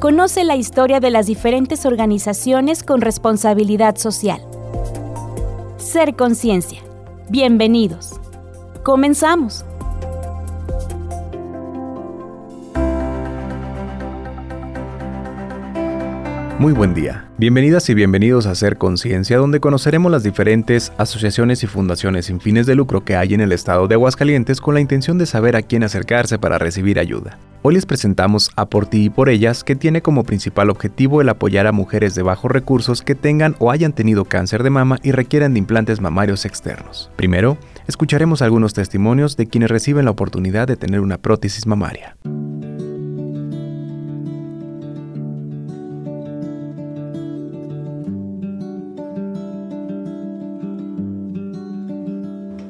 Conoce la historia de las diferentes organizaciones con responsabilidad social. Ser Conciencia. Bienvenidos. Comenzamos. Muy buen día. Bienvenidas y bienvenidos a Ser Conciencia, donde conoceremos las diferentes asociaciones y fundaciones sin fines de lucro que hay en el estado de Aguascalientes con la intención de saber a quién acercarse para recibir ayuda. Hoy les presentamos a Por ti y por ellas, que tiene como principal objetivo el apoyar a mujeres de bajos recursos que tengan o hayan tenido cáncer de mama y requieran de implantes mamarios externos. Primero, escucharemos algunos testimonios de quienes reciben la oportunidad de tener una prótesis mamaria.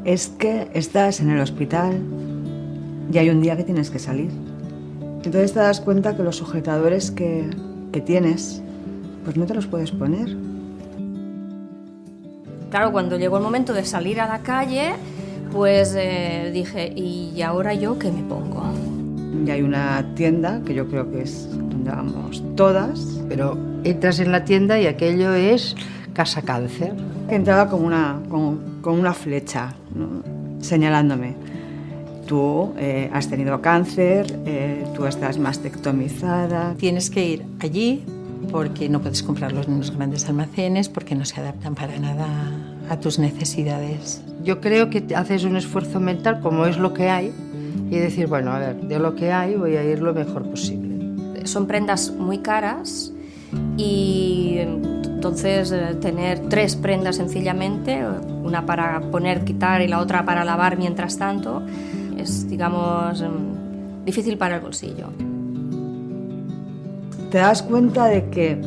Es que estás en el hospital y hay un día que tienes que salir. Entonces te das cuenta que los sujetadores que, tienes, pues no te los puedes poner. Claro, cuando llegó el momento de salir a la calle, pues eh, dije, ¿y ahora yo qué me pongo? Y hay una tienda que yo creo que es donde vamos todas. Pero entras en la tienda y aquello es Casa Cáncer. Entraba como una, con una flecha señalándome, tú eh, has tenido cáncer, eh, tú estás mastectomizada. Tienes que ir allí porque no puedes comprarlos en los grandes almacenes, porque no se adaptan para nada a tus necesidades. Yo creo que haces un esfuerzo mental como es lo que hay y decir, bueno, a ver, de lo que hay voy a ir lo mejor posible. Son prendas muy caras y entonces eh, tener tres prendas sencillamente, una para poner, quitar y la otra para lavar mientras tanto, es, digamos, em, difícil para el bolsillo. Te das cuenta de que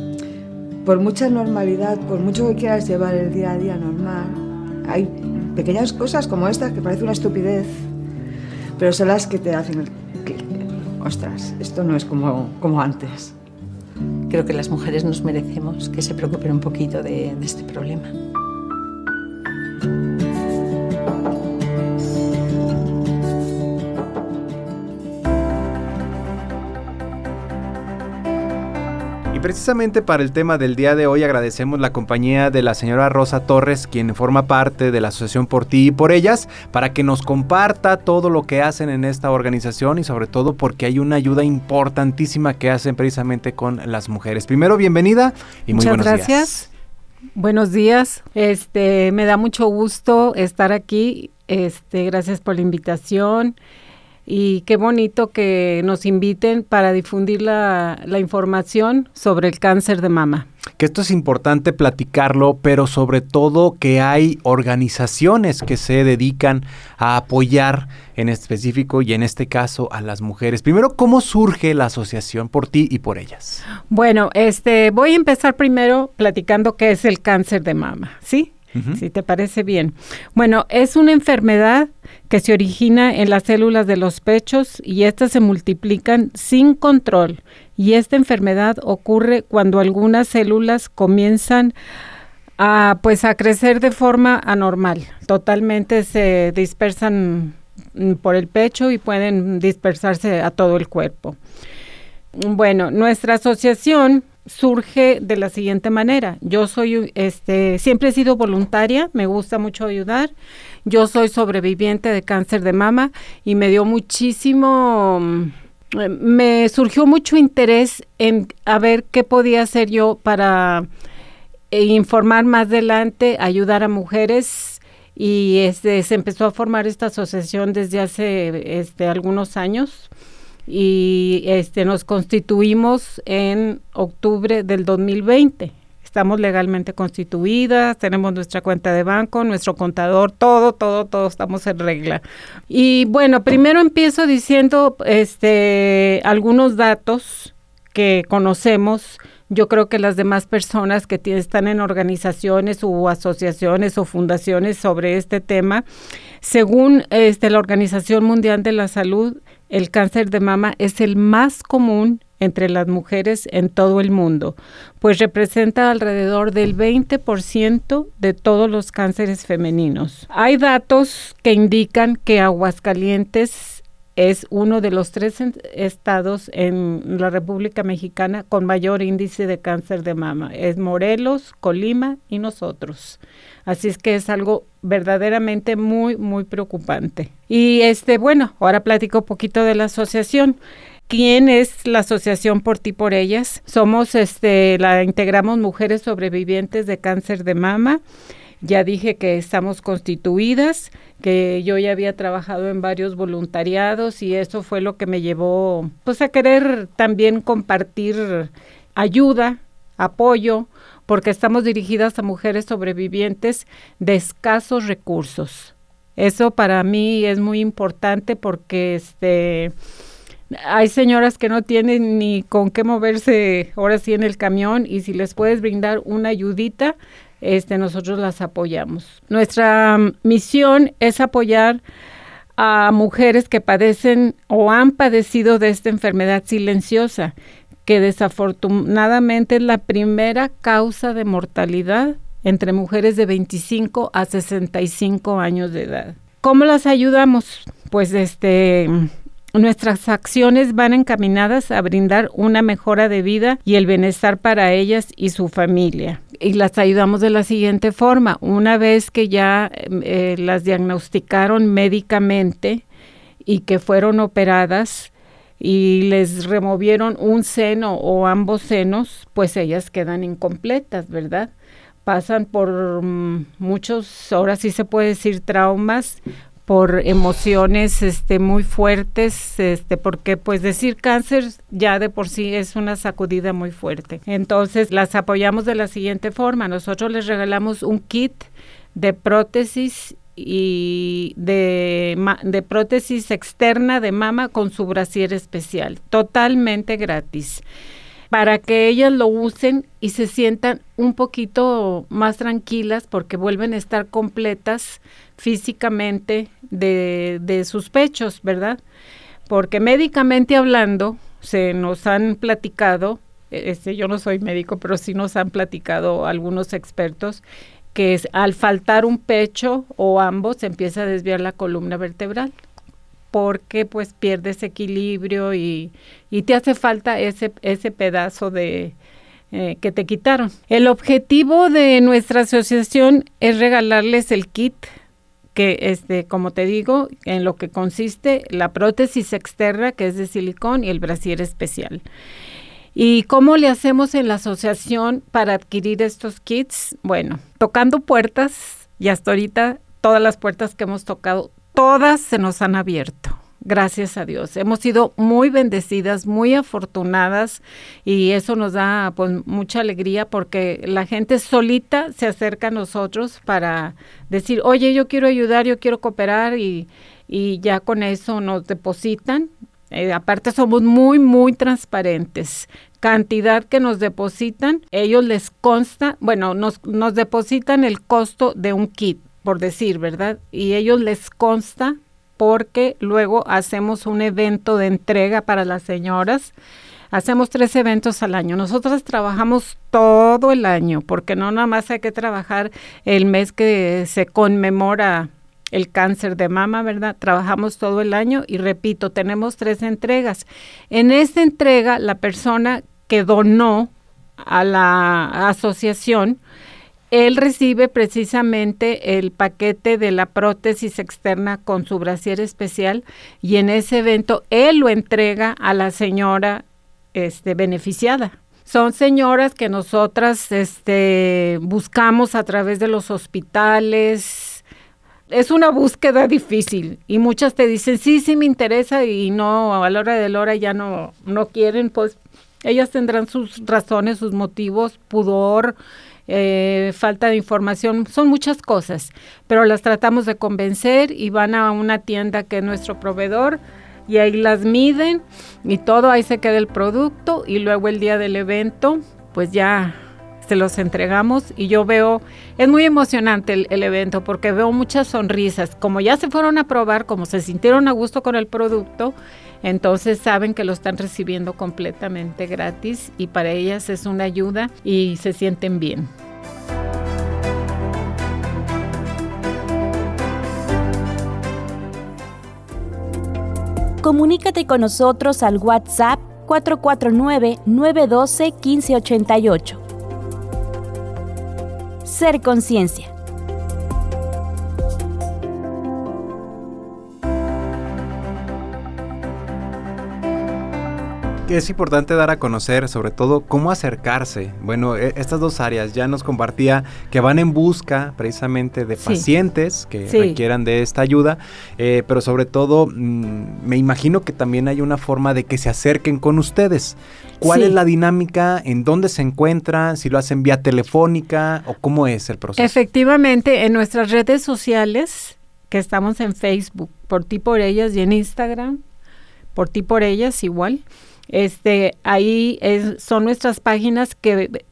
por mucha normalidad, por mucho que quieras llevar el día a día normal, hay pequeñas cosas como esta que parece una estupidez, pero son las que te hacen el Ostras, esto no es como, como antes creo que las mujeres nos merecemos que se preocupen un poquito de, este problema. Precisamente para el tema del día de hoy agradecemos la compañía de la señora Rosa Torres, quien forma parte de la Asociación Por Ti y Por Ellas, para que nos comparta todo lo que hacen en esta organización y sobre todo porque hay una ayuda importantísima que hacen precisamente con las mujeres. Primero, bienvenida y muy Muchas buenos gracias. Buenos días. Este, me da mucho gusto estar aquí. Este, gracias por la invitación y qué bonito que nos inviten para difundir la, información sobre el cáncer de mama. Que esto es importante platicarlo, pero sobre todo que hay organizaciones que se dedican a apoyar en específico y en este caso a las mujeres. Primero, ¿cómo surge la asociación por ti y por ellas? Bueno, este voy a empezar primero platicando qué es el cáncer de mama, ¿sí? Si te parece bien. Bueno, es una enfermedad que se origina en las células de los pechos y estas se multiplican sin control. Y esta enfermedad ocurre cuando algunas células comienzan a pues a crecer de forma anormal. Totalmente se dispersan por el pecho y pueden dispersarse a todo el cuerpo. Bueno, nuestra asociación surge de la siguiente manera. Yo soy, este, siempre he sido voluntaria, me gusta mucho ayudar. Yo soy sobreviviente de cáncer de mama y me dio muchísimo, mm, me surgió mucho interés en a ver qué podía hacer yo para eh, informar más adelante, ayudar a mujeres y este, se empezó a formar esta asociación desde hace este, algunos años y este nos constituimos en octubre del 2020. Estamos legalmente constituidas, tenemos nuestra cuenta de banco, nuestro contador, todo, todo, todo estamos en regla. Y bueno, primero empiezo diciendo este algunos datos que conocemos yo creo que las demás personas que están en organizaciones o asociaciones o fundaciones sobre este tema, según este, la Organización Mundial de la Salud, el cáncer de mama es el más común entre las mujeres en todo el mundo, pues representa alrededor del 20% de todos los cánceres femeninos. Hay datos que indican que Aguascalientes es uno de los tres estados en la República Mexicana con mayor índice de cáncer de mama. Es Morelos, Colima y nosotros. Así es que es algo verdaderamente muy, muy preocupante. Y este, bueno, ahora platico un poquito de la asociación. ¿Quién es la asociación por ti por ellas? Somos, este, la integramos mujeres sobrevivientes de cáncer de mama. Ya dije que estamos constituidas, que yo ya había trabajado en varios voluntariados y eso fue lo que me llevó pues a querer también compartir ayuda, apoyo, porque estamos dirigidas a mujeres sobrevivientes de escasos recursos. Eso para mí es muy importante porque este hay señoras que no tienen ni con qué moverse ahora sí en el camión y si les puedes brindar una ayudita, este, nosotros las apoyamos. Nuestra mm, misión es apoyar a mujeres que padecen o han padecido de esta enfermedad silenciosa, que desafortunadamente es la primera causa de mortalidad entre mujeres de 25 a 65 años de edad. ¿Cómo las ayudamos? Pues este Nuestras acciones van encaminadas a brindar una mejora de vida y el bienestar para ellas y su familia. Y las ayudamos de la siguiente forma. Una vez que ya eh, las diagnosticaron médicamente y que fueron operadas, y les removieron un seno o ambos senos, pues ellas quedan incompletas, ¿verdad? Pasan por mm, muchos, ahora sí se puede decir traumas, por emociones este muy fuertes este porque pues decir cáncer ya de por sí es una sacudida muy fuerte. Entonces las apoyamos de la siguiente forma. Nosotros les regalamos un kit de prótesis y de, de prótesis externa de mama con su brasier especial totalmente gratis para que ellas lo usen y se sientan un poquito más tranquilas porque vuelven a estar completas físicamente de, sus pechos, ¿verdad? Porque médicamente hablando, se nos han platicado, este, yo no soy médico, pero sí nos han platicado algunos expertos, que al faltar un pecho o ambos se empieza a desviar la columna vertebral porque pues pierdes equilibrio y, y te hace falta ese, ese pedazo de, eh, que te quitaron. El objetivo de nuestra asociación es regalarles el kit que este, como te digo, en lo que consiste la prótesis externa, que es de silicón, y el brasier especial. ¿Y cómo le hacemos en la asociación para adquirir estos kits? Bueno, tocando puertas, y hasta ahorita todas las puertas que hemos tocado, todas se nos han abierto. Gracias a Dios. Hemos sido muy bendecidas, muy afortunadas y eso nos da pues mucha alegría porque la gente solita se acerca a nosotros para decir, oye, yo quiero ayudar, yo quiero cooperar y, ya con eso nos depositan. Eh, aparte somos muy, muy transparentes. Cantidad que nos depositan, ellos les consta, bueno, nos, nos depositan el costo de un kit, por decir, ¿verdad? Y ellos les consta porque luego hacemos un evento de entrega para las señoras. Hacemos tres eventos al año. Nosotros trabajamos todo el año, porque no nada más hay que trabajar el mes que se conmemora el cáncer de mama, ¿verdad? Trabajamos todo el año y repito, tenemos tres entregas. En esta entrega, la persona que donó a la asociación, él recibe precisamente el paquete de la prótesis externa con su brasier especial y en ese evento él lo entrega a la señora este, beneficiada. Son señoras que nosotras este, buscamos a través de los hospitales. Es una búsqueda difícil y muchas te dicen, sí, sí me interesa y no, a la hora de la hora ya no, no quieren, pues ellas tendrán sus razones, sus motivos, pudor, eh, falta de información, son muchas cosas, pero las tratamos de convencer y van a una tienda que es nuestro proveedor y ahí las miden y todo, ahí se queda el producto y luego el día del evento pues ya se los entregamos y yo veo, es muy emocionante el, el, evento porque veo muchas sonrisas, como ya se fueron a probar, como se sintieron a gusto con el producto, entonces saben que lo están recibiendo completamente gratis y para ellas es una ayuda y se sienten bien. comunícate con nosotros al WhatsApp 449-912-1588. Conciencia. Es importante dar a conocer sobre todo cómo acercarse. Bueno, e, estas dos áreas ya nos compartía que van en busca precisamente de pacientes que requieran de esta ayuda, eh, pero sobre todo mm, me imagino que también hay una forma de que se acerquen con ustedes. ¿Cuál es la dinámica? ¿En dónde se encuentran? ¿Si lo hacen vía telefónica o cómo es el proceso? Efectivamente, en nuestras redes sociales, que estamos en Facebook, por ti por ellas y en Instagram, por ti por ellas igual. Este, ahí son nuestras páginas que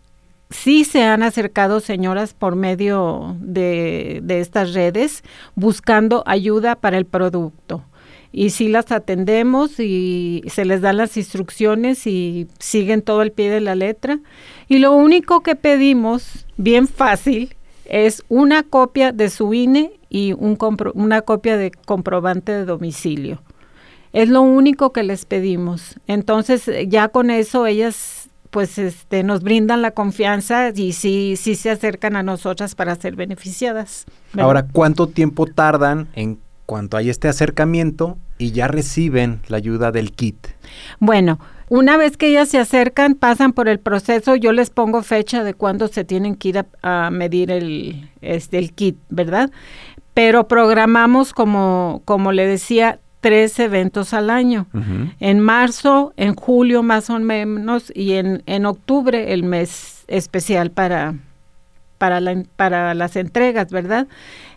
sí se han acercado señoras por medio de, de estas redes buscando ayuda para el producto y sí las atendemos y se les dan las instrucciones y siguen todo el pie de la letra. Y lo único que pedimos, bien fácil, es una copia de su INE y un una copia de comprobante de domicilio. Es lo único que les pedimos. Entonces, ya con eso ellas pues este nos brindan la confianza y sí sí se acercan a nosotras para ser beneficiadas. Ahora, ¿cuánto tiempo tardan en cuanto hay este acercamiento y ya reciben la ayuda del kit? Bueno, una vez que ellas se acercan, pasan por el proceso, yo les pongo fecha de cuándo se tienen que ir a, medir el, este, el kit, ¿verdad? Pero programamos, como, como le decía, tres eventos al año. En marzo, en julio más o menos y en, en octubre el mes especial para, para, la, para las entregas, ¿verdad?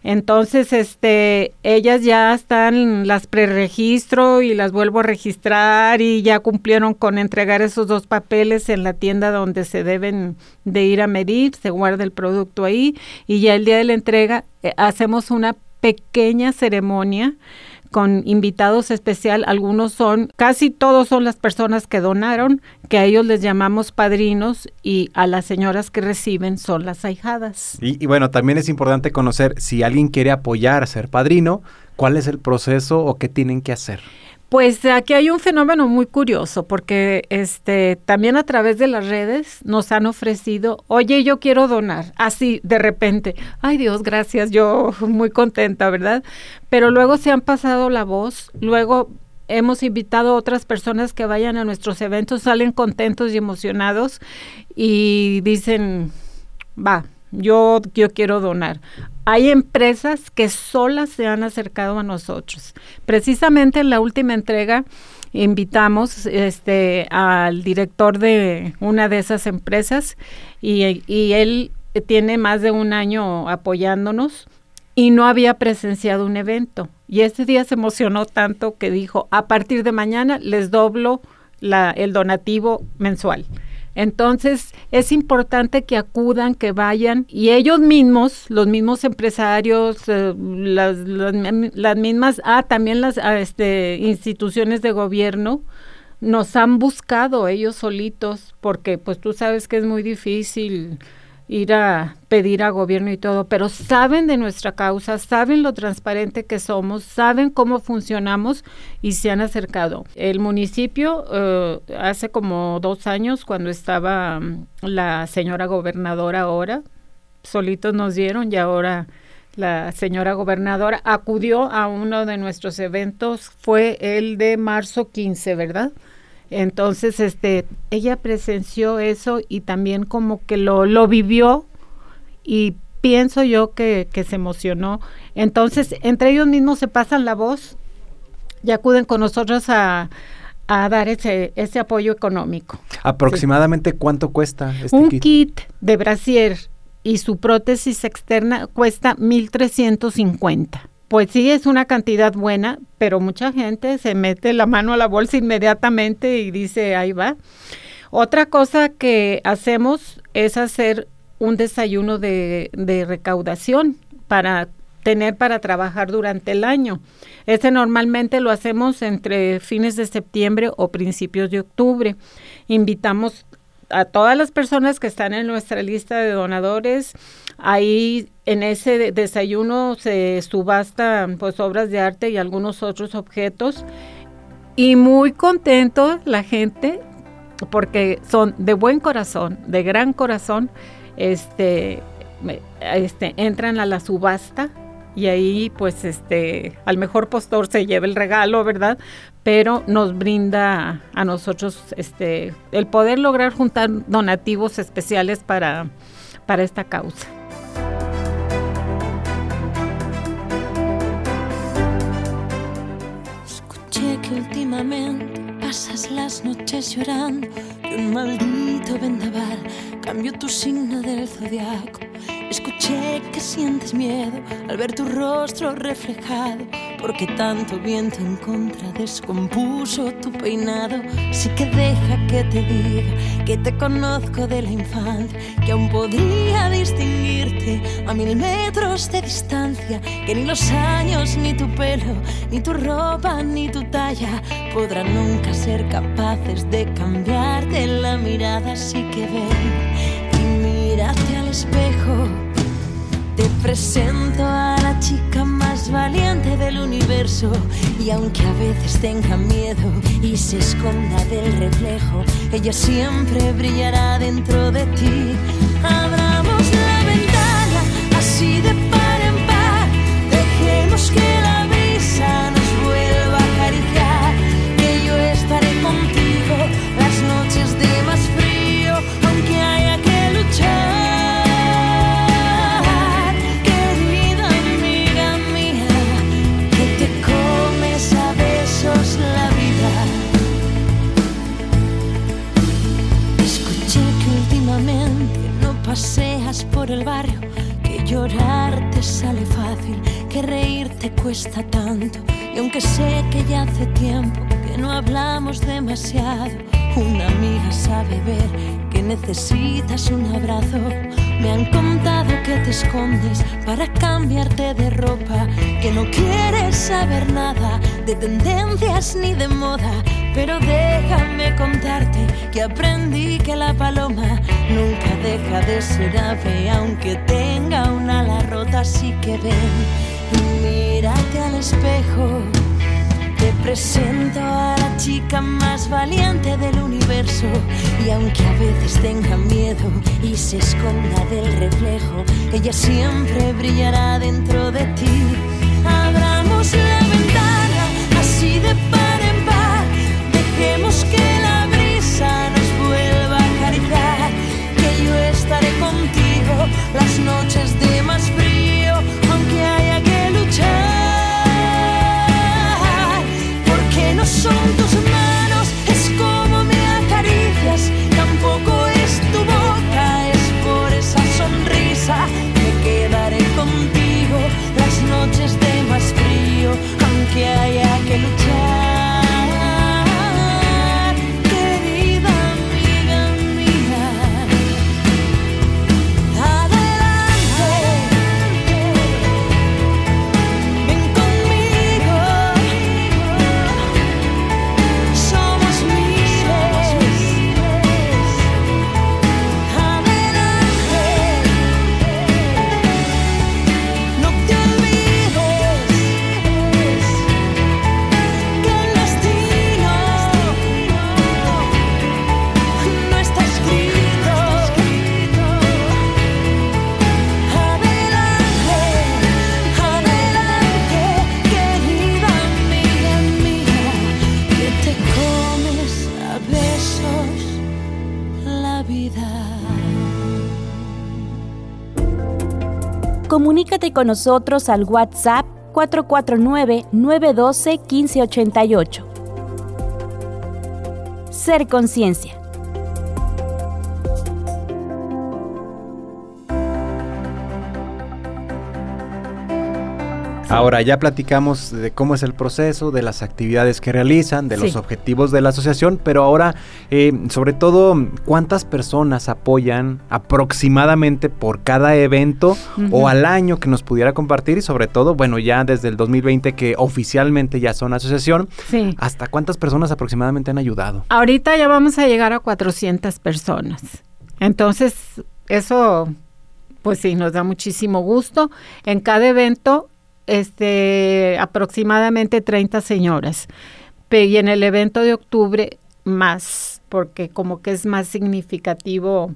Entonces, este, ellas ya están, las preregistro y las vuelvo a registrar y ya cumplieron con entregar esos dos papeles en la tienda donde se deben de ir a medir, se guarda el producto ahí y ya el día de la entrega eh, hacemos una pequeña ceremonia con invitados especial. Algunos son, casi todos son las personas que donaron, que a ellos les llamamos padrinos y a las señoras que reciben son las ahijadas. Y, bueno, también es importante conocer si alguien quiere apoyar a ser padrino, cuál es el proceso o qué tienen que hacer. Pues aquí hay un fenómeno muy curioso porque este también a través de las redes nos han ofrecido, "Oye, yo quiero donar." Así de repente. Ay, Dios, gracias. Yo muy contenta, ¿verdad? Pero luego se han pasado la voz, luego hemos invitado a otras personas que vayan a nuestros eventos, salen contentos y emocionados y dicen, "Va, yo, yo quiero donar. Hay empresas que solas se han acercado a nosotros. Precisamente en la última entrega invitamos este, al director de una de esas empresas y, y él tiene más de un año apoyándonos y no había presenciado un evento. Y ese día se emocionó tanto que dijo, a partir de mañana les doblo la, el donativo mensual. Entonces es importante que acudan, que vayan y ellos mismos, los mismos empresarios, eh, las, las, mismas, ah, también las ah, este, instituciones de gobierno, nos han buscado ellos solitos, porque pues tú sabes que es muy difícil ir a pedir a gobierno y todo, pero saben de nuestra causa, saben lo transparente que somos, saben cómo funcionamos y se han acercado. El municipio eh, hace como dos años, cuando estaba mm, la señora gobernadora ahora, solitos nos dieron y ahora la señora gobernadora acudió a uno de nuestros eventos, fue el de marzo 15, ¿verdad? Entonces, este, ella presenció eso y también como que lo, lo vivió y pienso yo que, que se emocionó. Entonces, entre ellos mismos se pasan la voz y acuden con nosotros a, a dar ese, ese apoyo económico. ¿Aproximadamente cuánto cuesta este Un kit? de brasier y su prótesis externa cuesta 1.350. Pues sí, es una cantidad buena, pero mucha gente se mete la mano a la bolsa inmediatamente y dice, ahí va. Otra cosa que hacemos es hacer un desayuno de, recaudación para tener para trabajar durante el año. Ese normalmente lo hacemos entre fines de septiembre o principios de octubre. Invitamos a todas las personas que están en nuestra lista de donadores. Ahí en ese desayuno se subastan pues obras de arte y algunos otros objetos y muy contento la gente porque son de buen corazón, de gran corazón, este, este, entran a la subasta y ahí pues este al mejor postor se lleva el regalo, ¿verdad? Pero nos brinda a nosotros este el poder lograr juntar donativos especiales para, para esta causa. Pasas las noches llorando que un maldito vendaval. Cambió tu signo del zodiaco. Escuché que sientes miedo al ver tu rostro reflejado, porque tanto viento en contra descompuso tu peinado. Sí que deja que te diga que te conozco de la infancia, que aún podría distinguirte a mil metros de distancia, que ni los años, ni tu pelo, ni tu ropa, ni tu talla podrán nunca ser capaces de cambiarte la mirada. Así que ven y mírate al espejo te presento y aunque a veces tenga miedo y se esconda del reflejo, ella siempre brillará dentro de ti. Abramos sale fácil, que reír te cuesta tanto. Y aunque sé que ya hace tiempo que no hablamos demasiado, una amiga sabe ver que necesitas un abrazo. Me han contado que te escondes para cambiarte de ropa, que no quieres saber nada de tendencias ni de moda pero déjame contarte que aprendí que la paloma nunca deja de ser ave, aunque tenga una ala rota. Así que ven mírate al espejo. Te presento a la chica más valiente del universo. Y aunque a veces tenga miedo y se esconda del reflejo, ella siempre brillará dentro de ti. Abramos la ventana así de par las noches de Comunícate con nosotros al WhatsApp 449-912-1588. Ser Conciencia. Ahora ya platicamos de cómo es el proceso, de las actividades que realizan, de los objetivos de la asociación, pero ahora eh, sobre todo cuántas personas apoyan aproximadamente por cada evento o al año que nos pudiera compartir y sobre todo, bueno, ya desde el 2020 que oficialmente ya son asociación, ¿hasta cuántas personas aproximadamente han ayudado? Ahorita ya vamos a llegar a 400 personas. Entonces, eso pues sí, nos da muchísimo gusto. En cada evento este, aproximadamente 30 señoras. y en el evento de octubre más, porque como que es más significativo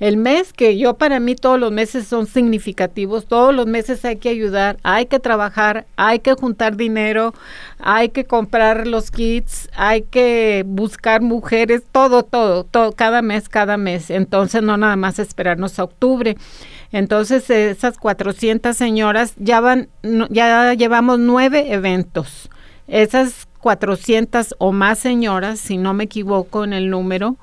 el mes, que yo para mí todos los meses son significativos, todos los meses hay que ayudar, hay que trabajar, hay que juntar dinero, hay que comprar los kits, hay que buscar mujeres, todo, todo, todo, cada mes, cada mes. Entonces no nada más esperarnos a octubre. Entonces esas 400 señoras ya van, ya llevamos nueve eventos. Esas 400 o más señoras, si no me equivoco en el número,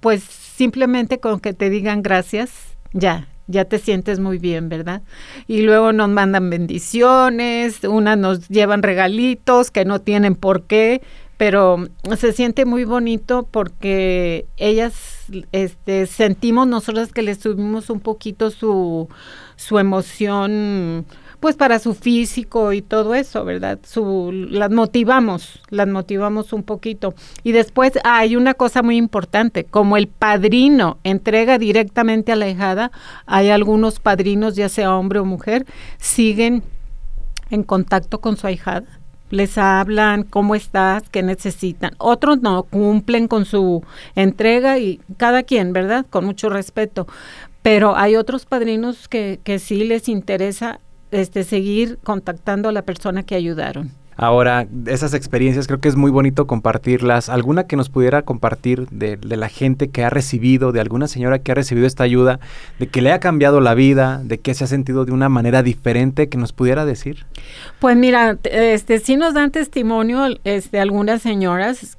pues simplemente con que te digan gracias, ya, ya te sientes muy bien, ¿verdad? Y luego nos mandan bendiciones, unas nos llevan regalitos que no tienen por qué, pero se siente muy bonito porque ellas este, sentimos nosotras que les subimos un poquito su, su emoción pues para su físico y todo eso, ¿verdad? Su, las motivamos, las motivamos un poquito. Y después hay una cosa muy importante, como el padrino entrega directamente a la hijada, hay algunos padrinos, ya sea hombre o mujer, siguen en contacto con su ahijada. Les hablan cómo estás, qué necesitan. Otros no, cumplen con su entrega y cada quien, ¿verdad? Con mucho respeto. Pero hay otros padrinos que, que sí les interesa este, seguir contactando a la persona que ayudaron. Ahora, esas experiencias creo que es muy bonito compartirlas. ¿Alguna que nos pudiera compartir de, la gente que ha recibido, de alguna señora que ha recibido esta ayuda, de que le ha cambiado la vida, de que se ha sentido de una manera diferente, que nos pudiera decir? Pues mira, este sí nos dan testimonio este, algunas señoras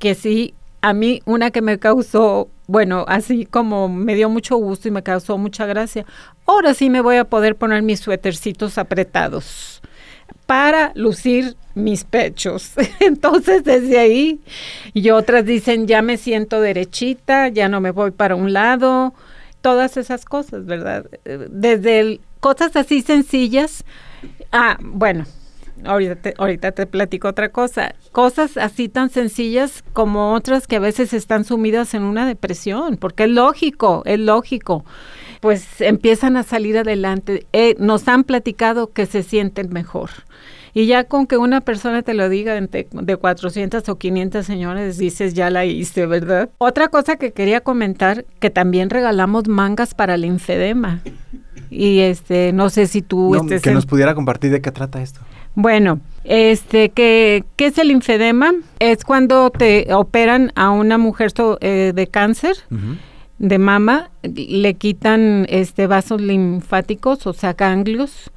que sí, a mí una que me causó bueno, así como me dio mucho gusto y me causó mucha gracia, ahora sí me voy a poder poner mis suétercitos apretados para lucir mis pechos. Entonces desde ahí y otras dicen, ya me siento derechita, ya no me voy para un lado, todas esas cosas, ¿verdad? Desde cosas así sencillas. Ah, bueno, ahorita te, ahorita te platico otra cosa. Cosas así tan sencillas como otras que a veces están sumidas en una depresión, porque es lógico, es lógico. Pues empiezan a salir adelante. Eh, nos han platicado que se sienten mejor. Y ya con que una persona te lo diga de, de 400 o 500 señores, dices, ya la hice, ¿verdad? Otra cosa que quería comentar, que también regalamos mangas para el infedema. Y este, no sé si tú... que nos pudiera compartir de qué trata esto. Bueno, este, ¿qué, ¿qué es el infedema? Es cuando te operan a una mujer eh, de cáncer de mama, le quitan este vasos linfáticos, o sea, ganglios,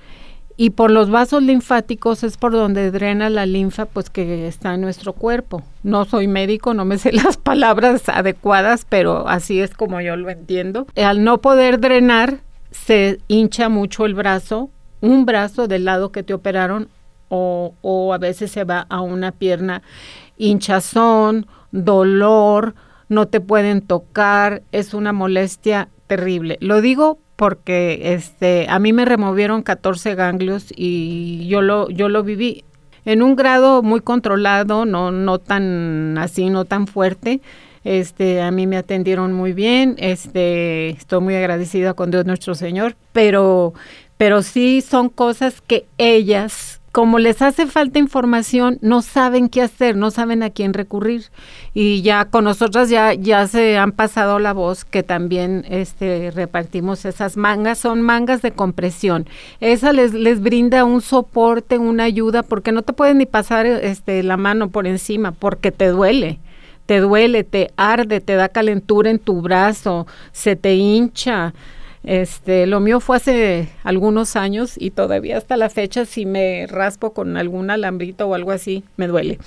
y por los vasos linfáticos es por donde drena la linfa pues que está en nuestro cuerpo. No soy médico, no me sé las palabras adecuadas, pero así es como yo lo entiendo. Al no poder drenar, se hincha mucho el brazo, un brazo del lado que te operaron o, a veces se va a una pierna hinchazón, dolor, no te pueden tocar, es una molestia terrible. Lo digo porque este a mí me removieron 14 ganglios y yo lo yo lo viví en un grado muy controlado, no no tan así, no tan fuerte. Este, a mí me atendieron muy bien, este, estoy muy agradecida con Dios nuestro Señor, pero pero sí son cosas que ellas como les hace falta información, no saben qué hacer, no saben a quién recurrir. Y ya con nosotras ya, ya se han pasado la voz que también este, repartimos esas mangas, son mangas de compresión. Esa les, les brinda un soporte, una ayuda, porque no te pueden ni pasar este, la mano por encima, porque te duele te duele, te arde, te da calentura en tu brazo, se te hincha, este, lo mío fue hace algunos años y todavía hasta la fecha si me raspo con algún alambrito o algo así, me duele.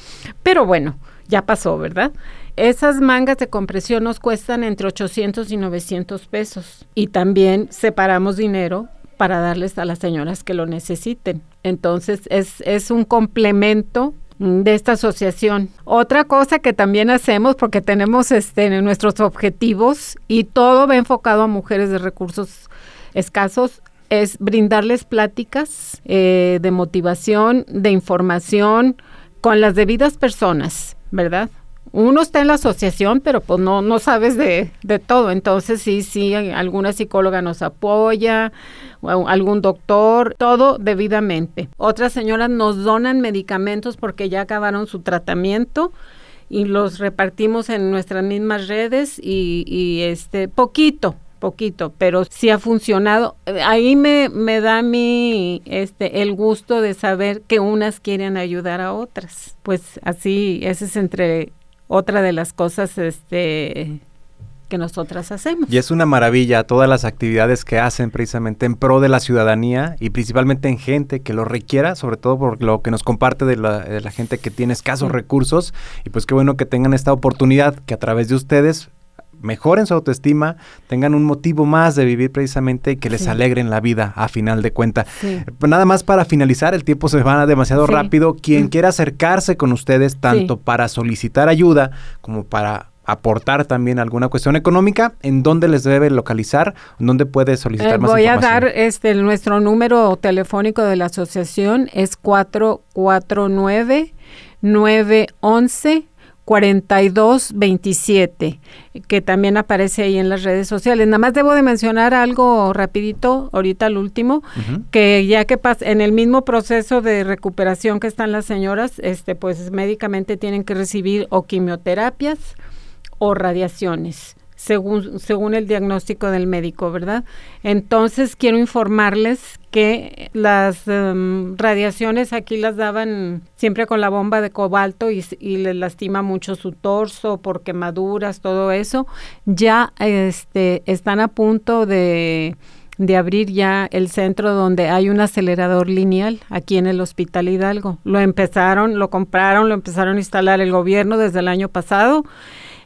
Pero bueno, ya pasó, ¿verdad? Esas mangas de compresión nos cuestan entre 800 y 900 pesos y también separamos dinero para darles a las señoras que lo necesiten. Entonces es, es un complemento de esta asociación. Otra cosa que también hacemos, porque tenemos este, nuestros objetivos y todo va enfocado a mujeres de recursos escasos, es brindarles pláticas eh, de motivación, de información con las debidas personas, ¿verdad? Uno está en la asociación, pero pues no, no sabes de, de todo. Entonces sí, sí, alguna psicóloga nos apoya, o algún doctor, todo debidamente. Otras señoras nos donan medicamentos porque ya acabaron su tratamiento y los repartimos en nuestras mismas redes y, este poquito, poquito, pero sí ha funcionado. Ahí me, me da mi este el gusto de saber que unas quieren ayudar a otras. Pues así, ese es entre otra de las cosas este que nosotras hacemos. Y es una maravilla todas las actividades que hacen precisamente en pro de la ciudadanía y principalmente en gente que lo requiera, sobre todo por lo que nos comparte de la, gente que tiene escasos recursos. Y pues qué bueno que tengan esta oportunidad que a través de ustedes mejoren su autoestima, tengan un motivo más de vivir precisamente y que les alegren la vida a final de cuenta. Pues nada más para finalizar, el tiempo se va demasiado rápido. Quien mm. quiera acercarse con ustedes, tanto para solicitar ayuda como para aportar también alguna cuestión económica, ¿en dónde les debe localizar? ¿En dónde puede solicitar eh, más voy información? Voy a dar este nuestro número telefónico de la asociación es 449 911 4227, que también aparece ahí en las redes sociales. Nada más debo de mencionar algo rapidito, ahorita el último, que ya que pasa en el mismo proceso de recuperación que están las señoras, este pues médicamente tienen que recibir o quimioterapias o radiaciones según, según el diagnóstico del médico, ¿verdad? Entonces quiero informarles que las em, radiaciones aquí las daban siempre con la bomba de cobalto y, les lastima mucho su torso por quemaduras, todo eso. Ya este, están a punto de de abrir ya el centro donde hay un acelerador lineal aquí en el Hospital Hidalgo. Lo empezaron, lo compraron, lo empezaron a instalar el gobierno desde el año pasado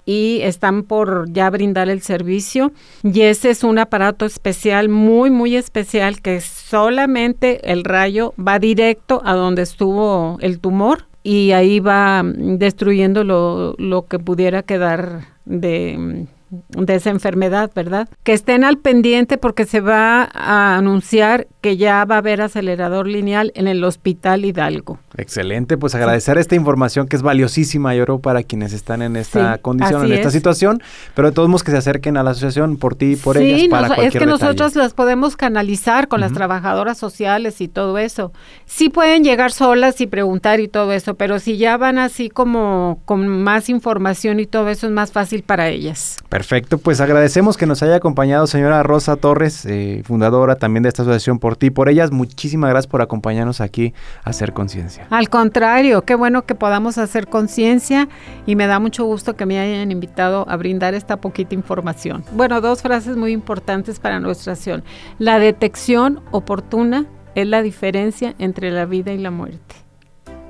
y están por ya brindar el servicio. Y ese es un aparato especial, muy, muy especial, que solamente el rayo va directo a donde estuvo el tumor y ahí va destruyendo lo, lo que pudiera quedar de de esa enfermedad, ¿verdad? Que estén al pendiente porque se va a anunciar que ya va a haber acelerador lineal en el Hospital Hidalgo. Excelente, pues agradecer esta información que es valiosísima, yo creo, para quienes están en esta condición, en esta situación, pero de todos modos que se acerquen a la asociación por ti y por ellas para cualquier es que nosotros las podemos canalizar con las trabajadoras sociales y todo eso. Sí pueden llegar solas y preguntar y todo eso, pero si ya van así como con más información y todo eso es más fácil para ellas. Perfecto, pues agradecemos que nos haya acompañado señora Rosa Torres, eh, fundadora también de esta asociación por ti y por ellas. Muchísimas gracias por acompañarnos aquí a hacer conciencia. Al contrario, qué bueno que podamos hacer conciencia y me da mucho gusto que me hayan invitado a brindar esta poquita información. Bueno, dos frases muy importantes para nuestra acción. La detección oportuna es la diferencia entre la vida y la muerte.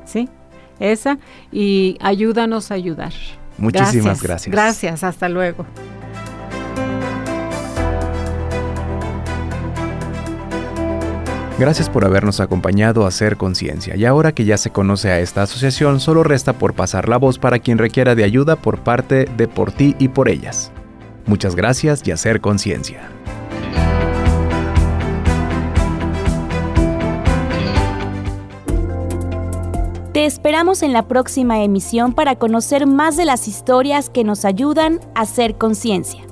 ¿Sí? Esa y ayúdanos a ayudar. Muchísimas gracias. Gracias, hasta luego. Gracias por habernos acompañado a hacer conciencia y ahora que ya se conoce a esta asociación solo resta por pasar la voz para quien requiera de ayuda por parte de por ti y por ellas. Muchas gracias y hacer conciencia. Te esperamos en la próxima emisión para conocer más de las historias que nos ayudan a hacer conciencia.